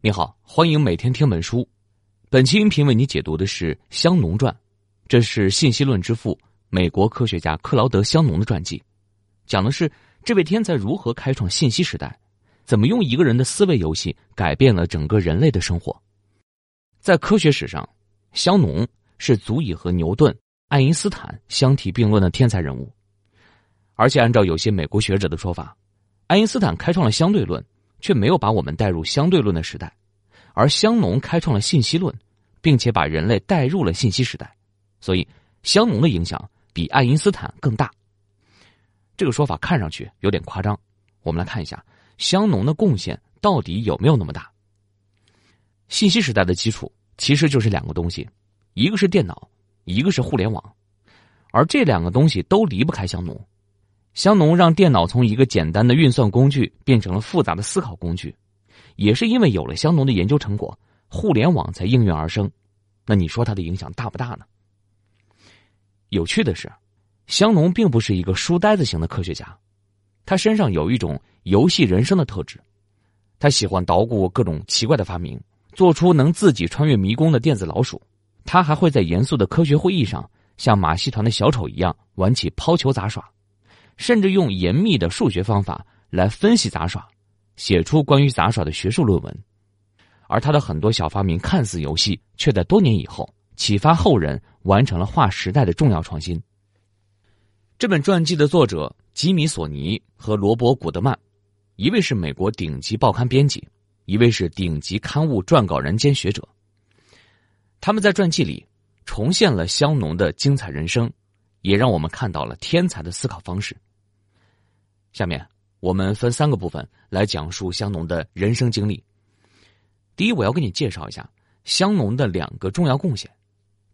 你好，欢迎每天听本书。本期音频为你解读的是《香农传》，这是信息论之父美国科学家克劳德·香农的传记，讲的是这位天才如何开创信息时代，怎么用一个人的思维游戏改变了整个人类的生活。在科学史上，香农是足以和牛顿、爱因斯坦相提并论的天才人物，而且按照有些美国学者的说法，爱因斯坦开创了相对论。却没有把我们带入相对论的时代，而香农开创了信息论，并且把人类带入了信息时代，所以香农的影响比爱因斯坦更大。这个说法看上去有点夸张，我们来看一下香农的贡献到底有没有那么大。信息时代的基础其实就是两个东西，一个是电脑，一个是互联网，而这两个东西都离不开香农。香农让电脑从一个简单的运算工具变成了复杂的思考工具，也是因为有了香农的研究成果，互联网才应运而生。那你说他的影响大不大呢？有趣的是，香农并不是一个书呆子型的科学家，他身上有一种游戏人生的特质。他喜欢捣鼓各种奇怪的发明，做出能自己穿越迷宫的电子老鼠。他还会在严肃的科学会议上，像马戏团的小丑一样玩起抛球杂耍。甚至用严密的数学方法来分析杂耍，写出关于杂耍的学术论文，而他的很多小发明看似游戏，却在多年以后启发后人，完成了划时代的重要创新。这本传记的作者吉米·索尼和罗伯·古德曼，一位是美国顶级报刊编辑，一位是顶级刊物撰稿人兼学者。他们在传记里重现了香农的精彩人生，也让我们看到了天才的思考方式。下面我们分三个部分来讲述香农的人生经历。第一，我要给你介绍一下香农的两个重要贡献。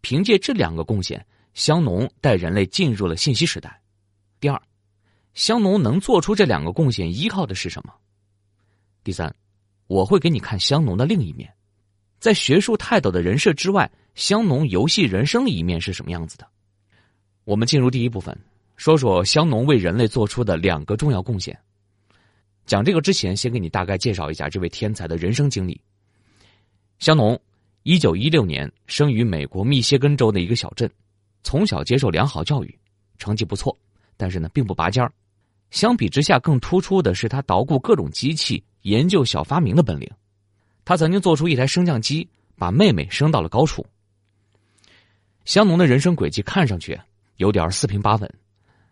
凭借这两个贡献，香农带人类进入了信息时代。第二，香农能做出这两个贡献，依靠的是什么？第三，我会给你看香农的另一面，在学术泰斗的人设之外，香农游戏人生的一面是什么样子的？我们进入第一部分。说说香农为人类做出的两个重要贡献。讲这个之前，先给你大概介绍一下这位天才的人生经历。香农，一九一六年生于美国密歇根州的一个小镇，从小接受良好教育，成绩不错，但是呢并不拔尖儿。相比之下，更突出的是他捣鼓各种机器、研究小发明的本领。他曾经做出一台升降机，把妹妹升到了高处。香农的人生轨迹看上去有点四平八稳。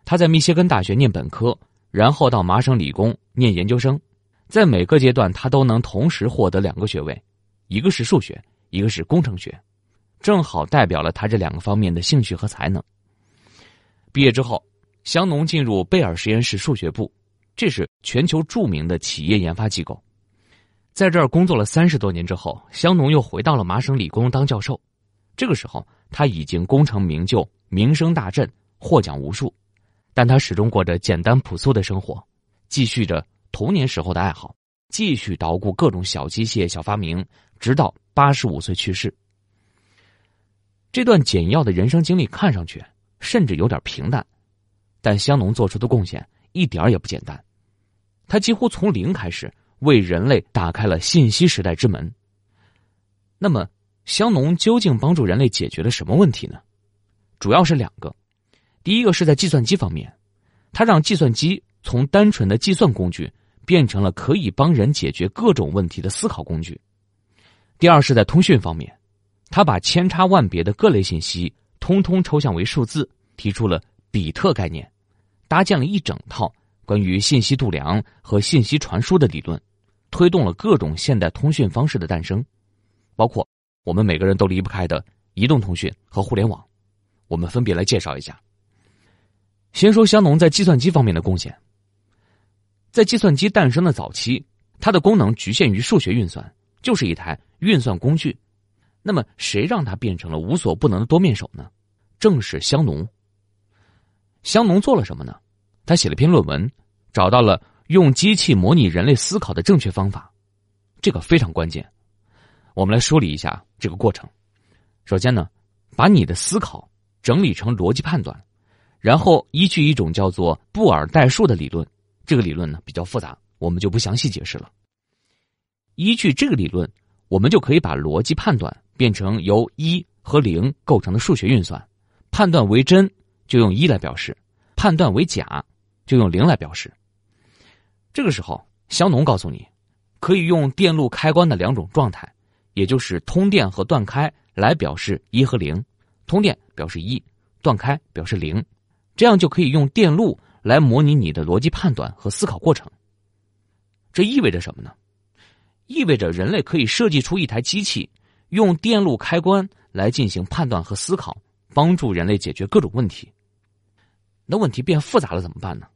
他在密歇根大学念本科，然后到麻省理工念研究生，在每个阶段他都能同时获得两个学位，一个是数学，一个是工程学，正好代表了他这两个方面的兴趣和才能。毕业之后，香农进入贝尔实验室数学部，这是全球著名的企业研发机构，在这儿工作了三十多年之后，香农又回到了麻省理工当教授，这个时候他已经功成名就，名声大振，获奖无数。但他始终过着简单朴素的生活，继续着童年时候的爱好，继续捣鼓各种小机械、小发明，直到八十五岁去世。这段简要的人生经历看上去甚至有点平淡，但香农做出的贡献一点也不简单。他几乎从零开始，为人类打开了信息时代之门。那么，香农究竟帮助人类解决了什么问题呢？主要是两个。第一个是在计算机方面，他让计算机从单纯的计算工具变成了可以帮人解决各种问题的思考工具。第二是在通讯方面，他把千差万别的各类信息通通抽象为数字，提出了比特概念，搭建了一整套关于信息度量和信息传输的理论，推动了各种现代通讯方式的诞生，包括我们每个人都离不开的移动通讯和互联网。我们分别来介绍一下。先说香农在计算机方面的贡献。在计算机诞生的早期，它的功能局限于数学运算，就是一台运算工具。那么，谁让它变成了无所不能的多面手呢？正是香农。香农做了什么呢？他写了篇论文，找到了用机器模拟人类思考的正确方法，这个非常关键。我们来梳理一下这个过程。首先呢，把你的思考整理成逻辑判断。然后依据一种叫做布尔代数的理论，这个理论呢比较复杂，我们就不详细解释了。依据这个理论我们就可以把逻辑判断变成由一和零构成的数学运算。判断为真，就用一来表示；判断为假，就用零来表示。这个时候，香农告诉你，可以用电路开关的两种状态，也就是通电和断开来表示一和零。通电表示一，断开表示零，这样就可以用电路来模拟你的逻辑判断和思考过程。这意味着什么呢？意味着人类可以设计出一台机器，用电路开关来进行判断和思考，帮助人类解决各种问题。那问题变复杂了怎么办呢？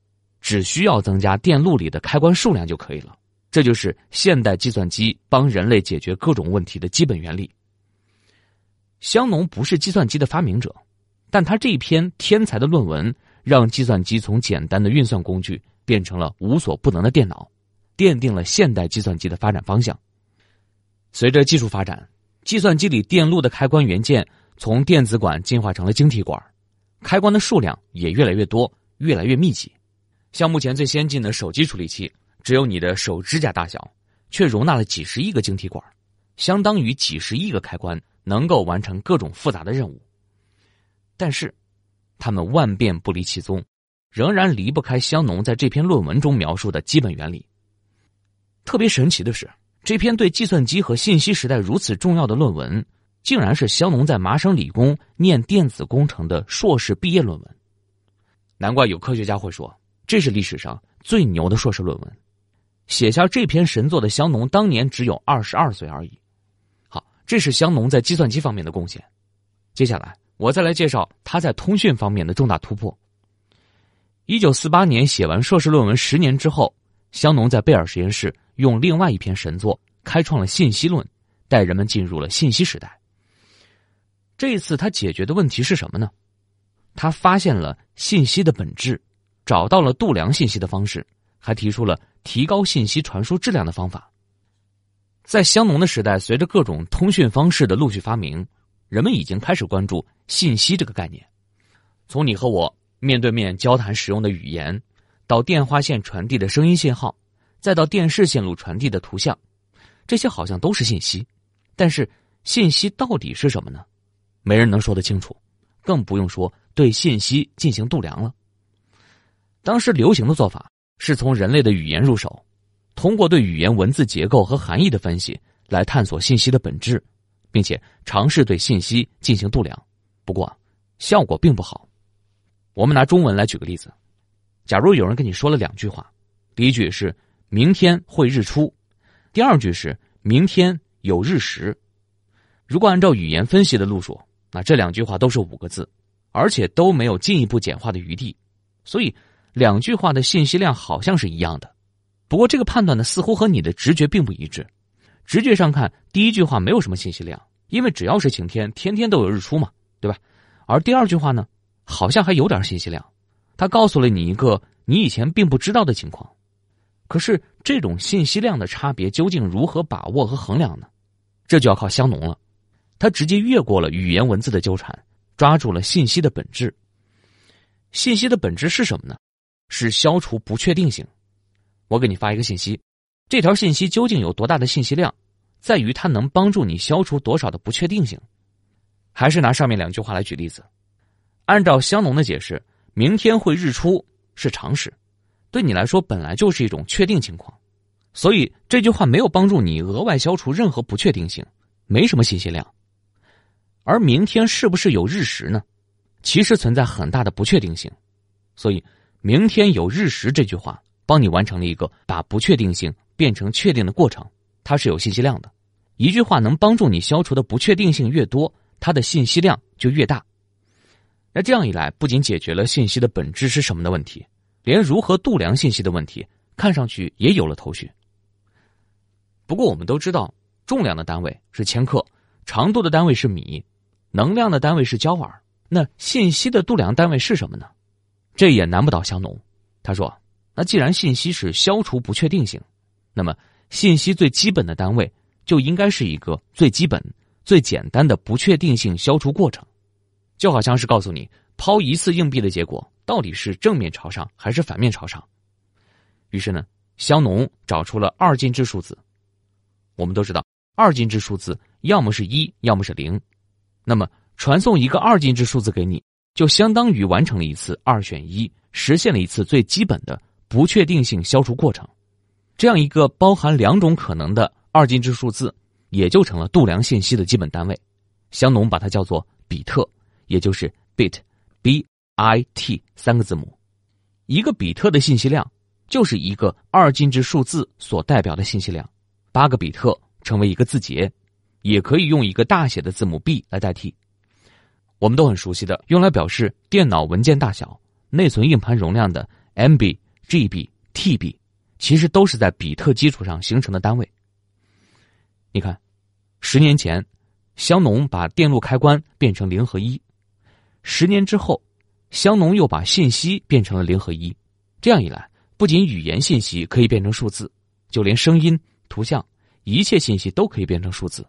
只需要增加电路里的开关数量就可以了。这就是现代计算机帮人类解决各种问题的基本原理。香农不是计算机的发明者，但他这一篇天才的论文让计算机从简单的运算工具变成了无所不能的电脑，奠定了现代计算机的发展方向。随着技术发展，计算机里电路的开关元件从电子管进化成了晶体管，开关的数量也越来越多，越来越密集。像目前最先进的手机处理器，只有你的手指甲大小，却容纳了几十亿个晶体管，相当于几十亿个开关。能够完成各种复杂的任务，但是，他们万变不离其宗，仍然离不开香农在这篇论文中描述的基本原理。特别神奇的是，这篇对计算机和信息时代如此重要的论文，竟然是香农在麻省理工念电子工程的硕士毕业论文。难怪有科学家会说，这是历史上最牛的硕士论文。写下这篇神作的香农当年只有二十二岁而已。好这是香农在计算机方面的贡献。接下来，我再来介绍他在通讯方面的重大突破。一九四八年写完硕士论文，十年之后，香农在贝尔实验室用另外一篇神作开创了信息论，带人们进入了信息时代。这一次，他解决的问题是什么呢？他发现了信息的本质，找到了度量信息的方式，还提出了提高信息传输质量的方法。在香农的时代，随着各种通讯方式的陆续发明，人们已经开始关注信息这个概念。从你和我面对面交谈使用的语言，到电话线传递的声音信号，再到电视线路传递的图像，这些好像都是信息。但是，信息到底是什么呢？没人能说得清楚，更不用说对信息进行度量了。当时流行的做法是从人类的语言入手。通过对语言文字结构和含义的分析来探索信息的本质，并且尝试对信息进行度量，不过效果并不好。我们拿中文来举个例子：假如有人跟你说了两句话，第一句是“明天会日出”，第二句是“明天有日食”。如果按照语言分析的路数，那这两句话都是五个字，而且都没有进一步简化的余地，所以两句话的信息量好像是一样的。不过这个判断呢，似乎和你的直觉并不一致。直觉上看，第一句话没有什么信息量，因为只要是晴天，天天都有日出嘛，对吧？而第二句话呢，好像还有点信息量，它告诉了你一个你以前并不知道的情况。可是这种信息量的差别究竟如何把握和衡量呢？这就要靠香农了。他直接越过了语言文字的纠缠，抓住了信息的本质。信息的本质是什么呢？是消除不确定性。我给你发一个信息，这条信息究竟有多大的信息量，在于它能帮助你消除多少的不确定性。还是拿上面两句话来举例子。按照香农的解释，明天会日出是常识，对你来说本来就是一种确定情况，所以这句话没有帮助你额外消除任何不确定性，没什么信息量。而明天是不是有日食呢？其实存在很大的不确定性，所以明天有日食这句话。帮你完成了一个把不确定性变成确定的过程，它是有信息量的。一句话能帮助你消除的不确定性越多，它的信息量就越大。那这样一来，不仅解决了信息的本质是什么的问题，连如何度量信息的问题，看上去也有了头绪。不过我们都知道，重量的单位是千克，长度的单位是米，能量的单位是焦耳。那信息的度量单位是什么呢？这也难不倒香农。他说。那既然信息是消除不确定性，那么信息最基本的单位就应该是一个最基本、最简单的不确定性消除过程，就好像是告诉你抛一次硬币的结果到底是正面朝上还是反面朝上。于是呢，香农找出了二进制数字。我们都知道，二进制数字要么是一，要么是零。那么传送一个二进制数字给你，就相当于完成了一次二选一，实现了一次最基本的不确定性消除过程。这样一个包含两种可能的二进制数字，也就成了度量信息的基本单位。香农把它叫做比特，也就是 bit，b i t 三个字母。一个比特的信息量就是一个二进制数字所代表的信息量。八个比特成为一个字节，也可以用一个大写的字母 B 来代替。我们都很熟悉的，用来表示电脑文件大小、内存硬盘容量的 MB、GB、TB，其实都是在比特基础上形成的单位。你看，十年前，香农把电路开关变成零和一；十年之后，香农又把信息变成了零和一。这样一来，不仅语言信息可以变成数字，就连声音。图像，一切信息都可以变成数字，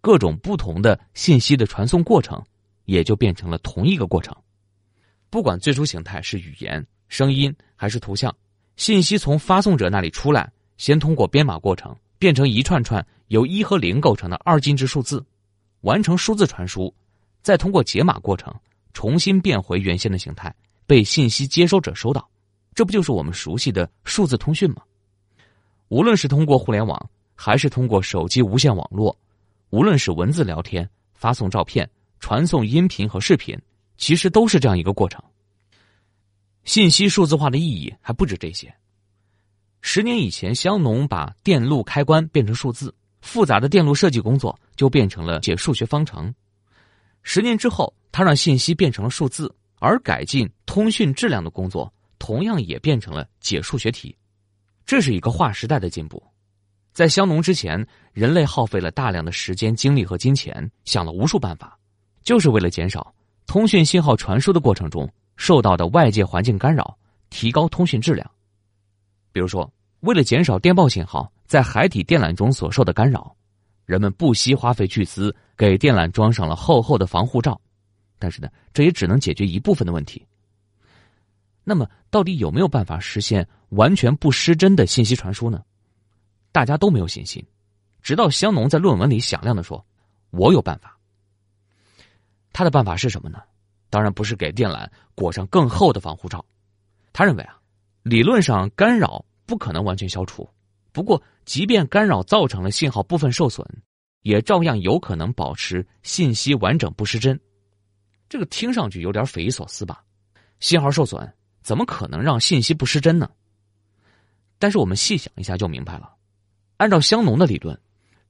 各种不同的信息的传送过程也就变成了同一个过程。不管最初形态是语言、声音还是图像，信息从发送者那里出来，先通过编码过程变成一串串由一和零构成的二进制数字，完成数字传输，再通过解码过程重新变回原先的形态，被信息接收者收到。这不就是我们熟悉的数字通讯吗？无论是通过互联网，还是通过手机无线网络，无论是文字聊天、发送照片、传送音频和视频，其实都是这样一个过程。信息数字化的意义还不止这些。十年以前，香农把电路开关变成数字，复杂的电路设计工作就变成了解数学方程。十年之后，他让信息变成了数字，而改进通讯质量的工作同样也变成了解数学题。这是一个划时代的进步，在香农之前，人类耗费了大量的时间、精力和金钱，想了无数办法，就是为了减少通讯信号传输的过程中受到的外界环境干扰，提高通讯质量。比如说，为了减少电报信号在海底电缆中所受的干扰，人们不惜花费巨资给电缆装上了厚厚的防护罩。但是呢，这也只能解决一部分的问题。那么，到底有没有办法实现完全不失真的信息传输呢？大家都没有信心。直到香农在论文里响亮的说：“我有办法。”他的办法是什么呢？当然不是给电缆裹上更厚的防护罩。他认为啊，理论上干扰不可能完全消除，不过即便干扰造成了信号部分受损，也照样有可能保持信息完整不失真。这个听上去有点匪夷所思吧？信号受损。怎么可能让信息不失真呢？但是我们细想一下就明白了。按照香农的理论，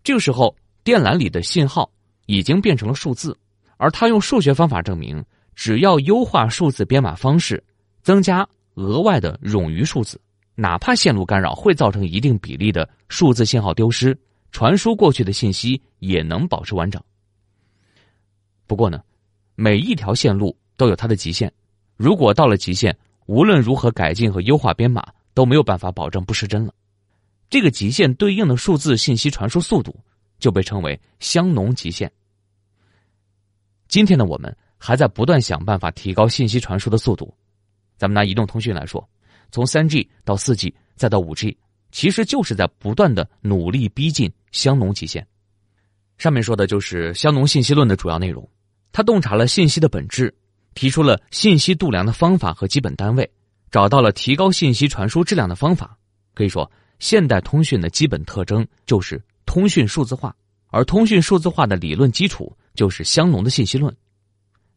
这个时候电缆里的信号已经变成了数字，而他用数学方法证明，只要优化数字编码方式，增加额外的冗余数字，哪怕线路干扰会造成一定比例的数字信号丢失，传输过去的信息也能保持完整。不过呢，每一条线路都有它的极限，如果到了极限，无论如何改进和优化编码，都没有办法保证不失真了。这个极限对应的数字信息传输速度就被称为香农极限。今天的我们还在不断想办法提高信息传输的速度。咱们拿移动通讯来说，从三 G 到四 G 再到五 G，其实就是在不断的努力逼近香农极限。上面说的就是香农信息论的主要内容，他洞察了信息的本质。提出了信息度量的方法和基本单位，找到了提高信息传输质量的方法。可以说，现代通讯的基本特征就是通讯数字化，而通讯数字化的理论基础就是香农的信息论。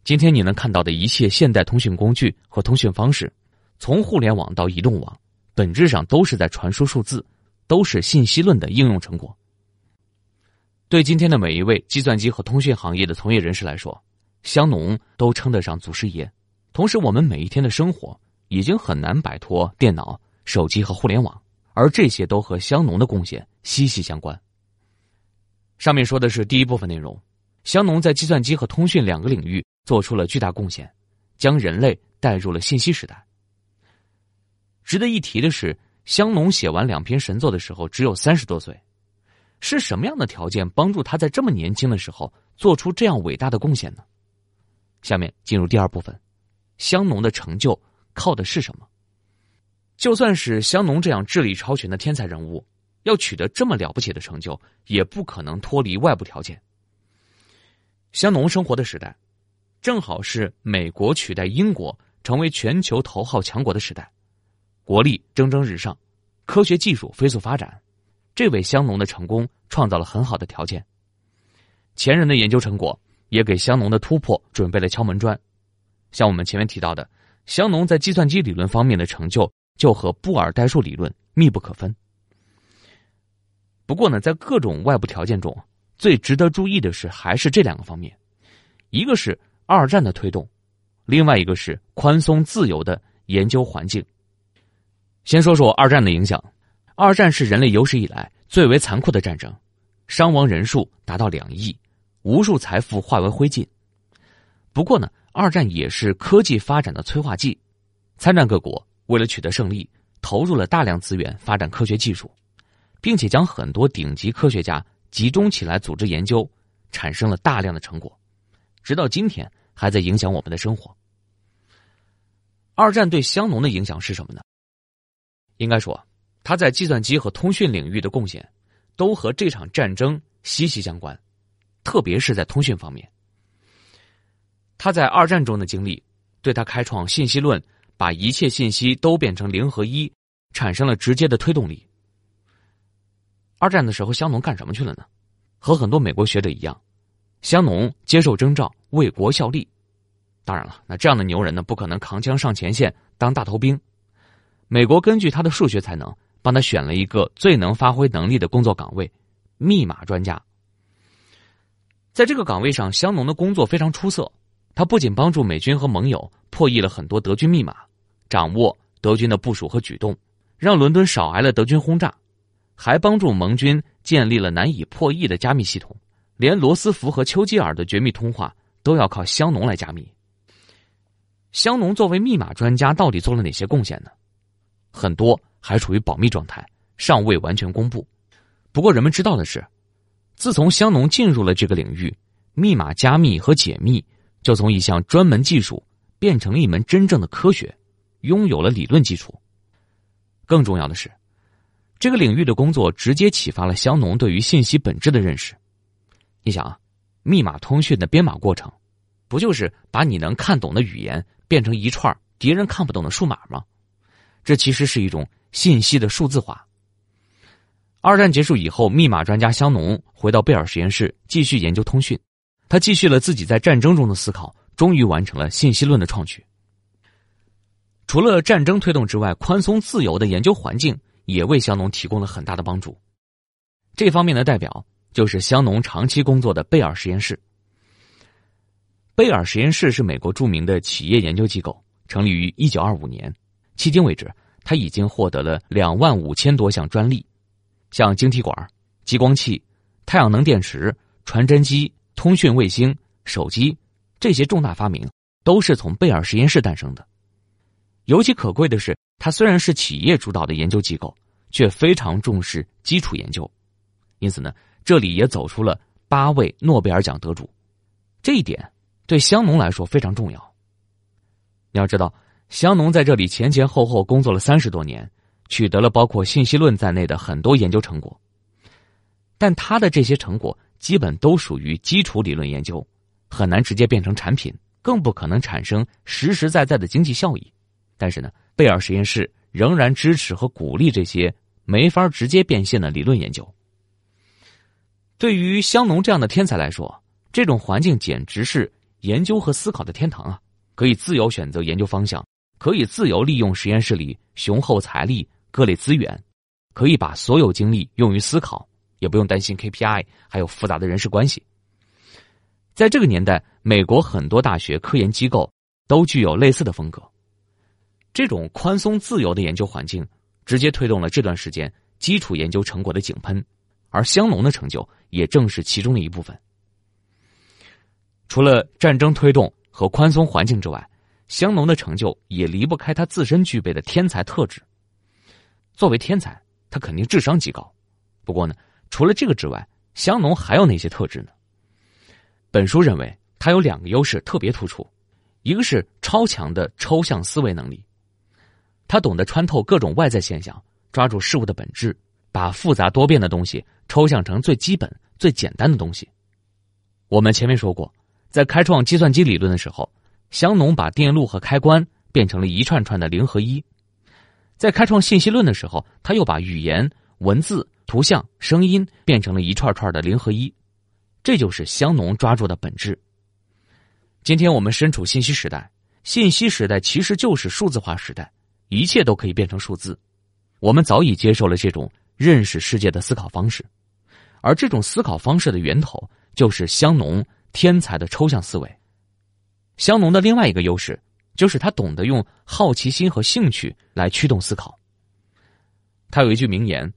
今天你能看到的一切现代通讯工具和通讯方式，从互联网到移动网，本质上都是在传输数字，都是信息论的应用成果。对今天的每一位计算机和通讯行业的从业人士来说，香农都称得上祖师爷，同时我们每一天的生活已经很难摆脱电脑、手机和互联网，而这些都和香农的贡献息息相关。上面说的是第一部分内容，香农在计算机和通讯两个领域做出了巨大贡献，将人类带入了信息时代。值得一提的是，香农写完两篇神作的时候只有三十多岁，是什么样的条件帮助他在这么年轻的时候做出这样伟大的贡献呢？下面进入第二部分，香农的成就靠的是什么？就算是香农这样智力超群的天才人物，要取得这么了不起的成就，也不可能脱离外部条件。香农生活的时代，正好是美国取代英国成为全球头号强国的时代，国力蒸蒸日上，科学技术飞速发展，这为香农的成功创造了很好的条件。前人的研究成果也给香农的突破准备了敲门砖。像我们前面提到的，香农在计算机理论方面的成就就和布尔代数理论密不可分。不过呢，在各种外部条件中，最值得注意的是还是这两个方面，一个是二战的推动，另外一个是宽松自由的研究环境。先说说二战的影响，二战是人类有史以来最为残酷的战争，伤亡人数达到两亿，无数财富化为灰烬。不过呢，二战也是科技发展的催化剂，参战各国为了取得胜利，投入了大量资源发展科学技术。并且将很多顶级科学家集中起来组织研究，产生了大量的成果，直到今天还在影响我们的生活。二战对香农的影响是什么呢？应该说，他在计算机和通讯领域的贡献，都和这场战争息息相关，特别是在通讯方面。他在二战中的经历，对他开创信息论，把一切信息都变成零和一，产生了直接的推动力。二战的时候，香农干什么去了呢？和很多美国学者一样，香农接受征召为国效力。当然了，那这样的牛人呢，不可能扛枪上前线当大头兵。美国根据他的数学才能，帮他选了一个最能发挥能力的工作岗位——密码专家。在这个岗位上，香农的工作非常出色。他不仅帮助美军和盟友破译了很多德军密码，掌握德军的部署和举动，让伦敦少挨了德军轰炸。还帮助盟军建立了难以破译的加密系统，连罗斯福和丘吉尔的绝密通话都要靠香农来加密。香农作为密码专家，到底做了哪些贡献呢？很多还处于保密状态，尚未完全公布。不过，人们知道的是，自从香农进入了这个领域，密码加密和解密就从一项专门技术变成了一门真正的科学，拥有了理论基础。更重要的是。这个领域的工作直接启发了香农对于信息本质的认识。你想啊，密码通讯的编码过程，不就是把你能看懂的语言变成一串敌人看不懂的数码吗？这其实是一种信息的数字化。二战结束以后，密码专家香农回到贝尔实验室继续研究通讯。他继续了自己在战争中的思考，终于完成了信息论的创举。除了战争推动之外，宽松自由的研究环境。也为香农提供了很大的帮助。这方面的代表就是香农长期工作的贝尔实验室。贝尔实验室是美国著名的企业研究机构，成立于一九二五年，迄今为止，他已经获得了两万五千多项专利，像晶体管、激光器、太阳能电池、传真机、通讯卫星、手机这些重大发明，都是从贝尔实验室诞生的。尤其可贵的是。它虽然是企业主导的研究机构，却非常重视基础研究，因此呢，这里也走出了八位诺贝尔奖得主，这一点对香农来说非常重要。你要知道，香农在这里前前后后工作了三十多年，取得了包括信息论在内的很多研究成果，但他的这些成果基本都属于基础理论研究，很难直接变成产品，更不可能产生实实在在的经济效益。但是呢。贝尔实验室仍然支持和鼓励这些没法直接变现的理论研究。对于香农这样的天才来说，这种环境简直是研究和思考的天堂啊！可以自由选择研究方向，可以自由利用实验室里雄厚财力、各类资源，可以把所有精力用于思考，也不用担心 KPI，还有复杂的人事关系。在这个年代，美国很多大学、科研机构都具有类似的风格。这种宽松自由的研究环境，直接推动了这段时间基础研究成果的井喷，而香农的成就也正是其中的一部分。除了战争推动和宽松环境之外，香农的成就也离不开他自身具备的天才特质。作为天才，他肯定智商极高。不过呢，除了这个之外，香农还有哪些特质呢？本书认为他有两个优势特别突出，一个是超强的抽象思维能力。他懂得穿透各种外在现象，抓住事物的本质，把复杂多变的东西抽象成最基本、最简单的东西。我们前面说过，在开创计算机理论的时候，香农把电路和开关变成了一串串的零和一；在开创信息论的时候，他又把语言、文字、图像、声音变成了一串串的零和一。这就是香农抓住的本质。今天我们身处信息时代，信息时代其实就是数字化时代。一切都可以变成数字，我们早已接受了这种认识世界的思考方式，而这种思考方式的源头就是香农天才的抽象思维。香农的另外一个优势就是他懂得用好奇心和兴趣来驱动思考。他有一句名言：“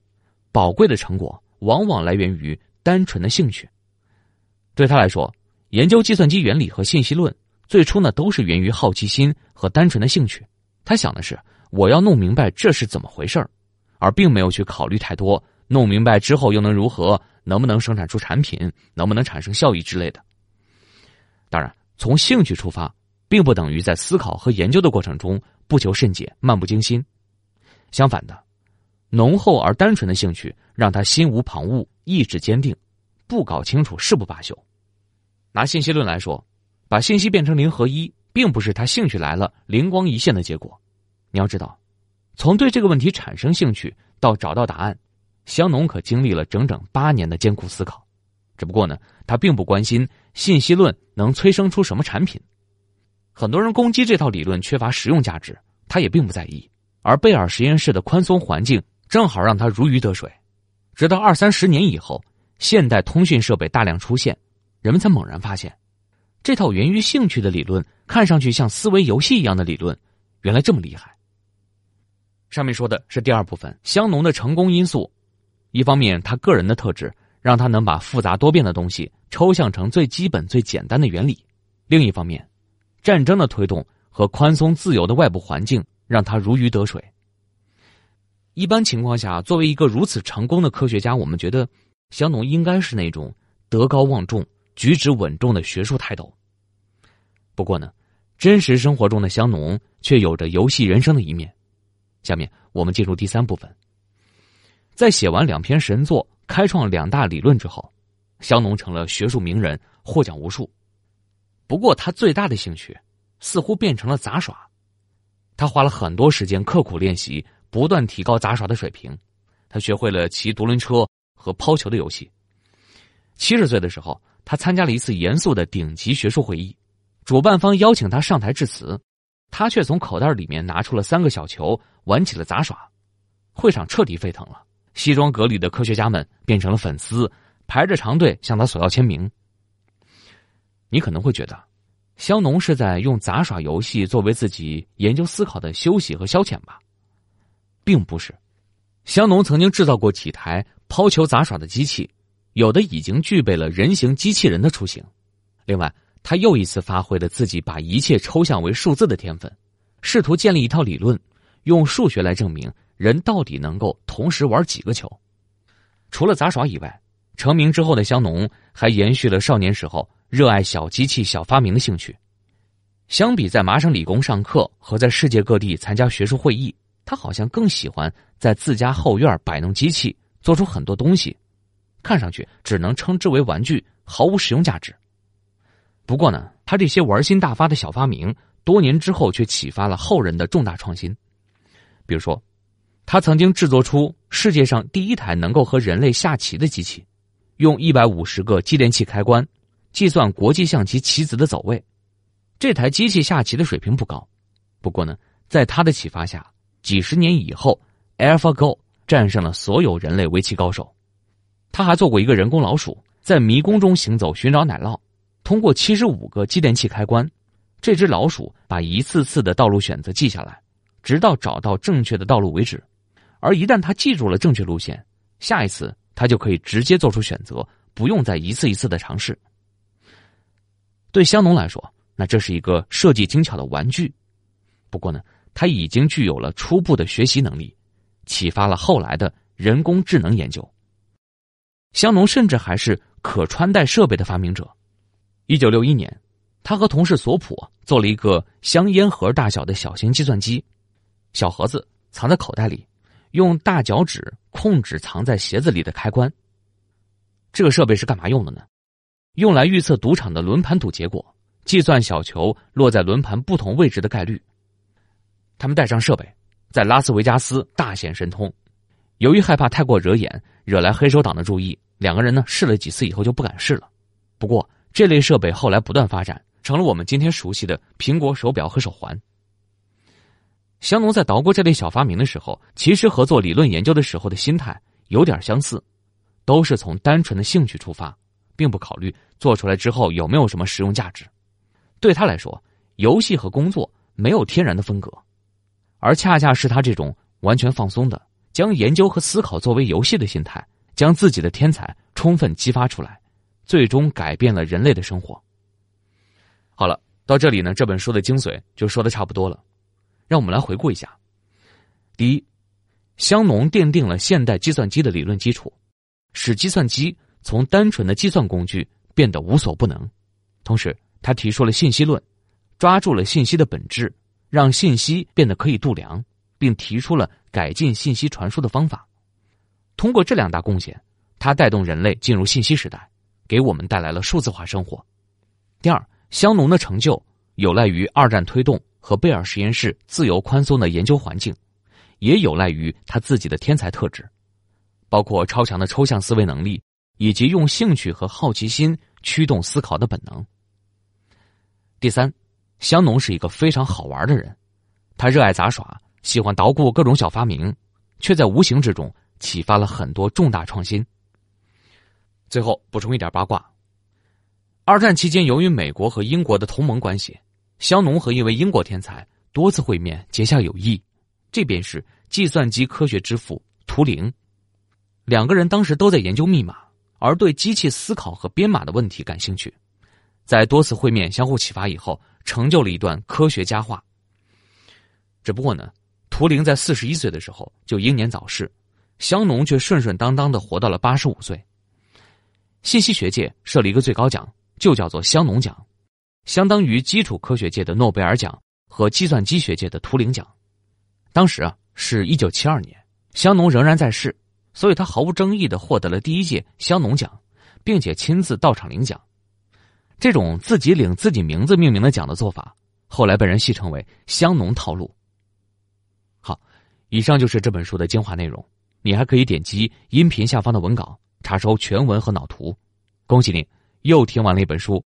宝贵的成果往往来源于单纯的兴趣。”对他来说，研究计算机原理和信息论最初呢都是源于好奇心和单纯的兴趣。他想的是。我要弄明白这是怎么回事儿，而并没有去考虑太多。弄明白之后又能如何？能不能生产出产品？能不能产生效益之类的？当然，从兴趣出发，并不等于在思考和研究的过程中不求甚解、漫不经心。相反的，浓厚而单纯的兴趣让他心无旁骛、意志坚定，不搞清楚誓不罢休。拿信息论来说，把信息变成零和一，并不是他兴趣来了、灵光一现的结果。你要知道，从对这个问题产生兴趣到找到答案，香农可经历了整整八年的艰苦思考。只不过呢，他并不关心信息论能催生出什么产品。很多人攻击这套理论缺乏实用价值，他也并不在意。而贝尔实验室的宽松环境正好让他如鱼得水。直到二三十年以后，现代通讯设备大量出现，人们才猛然发现，这套源于兴趣的理论，看上去像思维游戏一样的理论，原来这么厉害。上面说的是第二部分，香农的成功因素。一方面，他个人的特质让他能把复杂多变的东西抽象成最基本、最简单的原理；另一方面，战争的推动和宽松自由的外部环境让他如鱼得水。一般情况下，作为一个如此成功的科学家，我们觉得香农应该是那种德高望重、举止稳重的学术泰斗。不过呢，真实生活中的香农却有着游戏人生的一面。下面我们进入第三部分。在写完两篇神作、开创两大理论之后，香农成了学术名人，获奖无数。不过，他最大的兴趣似乎变成了杂耍。他花了很多时间刻苦练习，不断提高杂耍的水平。他学会了骑独轮车和抛球的游戏。七十岁的时候，他参加了一次严肃的顶级学术会议，主办方邀请他上台致辞。他却从口袋里面拿出了三个小球，玩起了杂耍，会场彻底沸腾了。西装革履的科学家们变成了粉丝，排着长队向他索要签名。你可能会觉得，香农是在用杂耍游戏作为自己研究思考的休息和消遣吧？并不是，香农曾经制造过几台抛球杂耍的机器，有的已经具备了人形机器人的雏形。另外。他又一次发挥了自己把一切抽象为数字的天分，试图建立一套理论，用数学来证明人到底能够同时玩几个球。除了杂耍以外，成名之后的香农还延续了少年时候热爱小机器、小发明的兴趣。相比在麻省理工上课和在世界各地参加学术会议，他好像更喜欢在自家后院摆弄机器，做出很多东西，看上去只能称之为玩具，毫无实用价值。不过呢，他这些玩心大发的小发明，多年之后却启发了后人的重大创新。比如说，他曾经制作出世界上第一台能够和人类下棋的机器，用一百五十个继电器开关计算国际象棋棋子的走位。这台机器下棋的水平不高，不过呢，在他的启发下，几十年以后，AlphaGo 战胜了所有人类围棋高手。他还做过一个人工老鼠，在迷宫中行走，寻找奶酪。通过七十五个继电器开关，这只老鼠把一次次的道路选择记下来，直到找到正确的道路为止。而一旦他记住了正确路线，下一次他就可以直接做出选择，不用再一次一次的尝试。对香农来说，那这是一个设计精巧的玩具。不过呢，他已经具有了初步的学习能力，启发了后来的人工智能研究。香农甚至还是可穿戴设备的发明者。一九六一年，他和同事索普做了一个香烟盒大小的小型计算机，小盒子藏在口袋里，用大脚趾控制藏在鞋子里的开关。这个设备是干嘛用的呢？用来预测赌场的轮盘赌结果，计算小球落在轮盘不同位置的概率。他们带上设备，在拉斯维加斯大显神通。由于害怕太过惹眼，惹来黑手党的注意，两个人呢试了几次以后就不敢试了。不过这类设备后来不断发展，成了我们今天熟悉的苹果手表和手环。香农在捣鼓这类小发明的时候，其实和做理论研究的时候的心态有点相似，都是从单纯的兴趣出发，并不考虑做出来之后有没有什么实用价值。对他来说，游戏和工作没有天然的分隔，而恰恰是他这种完全放松的。将研究和思考作为游戏的心态，将自己的天才充分激发出来，最终改变了人类的生活。好了，到这里呢，这本书的精髓就说的差不多了。让我们来回顾一下：第一，香农奠定了现代计算机的理论基础，使计算机从单纯的计算工具变得无所不能；同时，他提出了信息论，抓住了信息的本质，让信息变得可以度量。并提出了改进信息传输的方法。通过这两大贡献，他带动人类进入信息时代，给我们带来了数字化生活。第二，香农的成就有赖于二战推动和贝尔实验室自由宽松的研究环境，也有赖于他自己的天才特质，包括超强的抽象思维能力以及用兴趣和好奇心驱动思考的本能。第三，香农是一个非常好玩的人，他热爱杂耍。喜欢捣鼓各种小发明，却在无形之中启发了很多重大创新。最后补充一点八卦：二战期间，由于美国和英国的同盟关系，香农和一位英国天才多次会面，结下友谊。这便是计算机科学之父图灵。两个人当时都在研究密码，而对机器思考和编码的问题感兴趣。在多次会面相互启发以后，成就了一段科学佳话。只不过呢。图灵在四十一岁的时候就英年早逝，香农却顺顺当当的活到了八十五岁。信息学界设了一个最高奖，就叫做香农奖，相当于基础科学界的诺贝尔奖和计算机学界的图灵奖。当时啊是一九七二年，香农仍然在世，所以他毫无争议的获得了第一届香农奖，并且亲自到场领奖。这种自己领自己名字命名的奖的做法，后来被人戏称为“香农套路”。好以上就是这本书的精华内容，你还可以点击音频下方的文稿查收全文和脑图。恭喜你，又听完了一本书。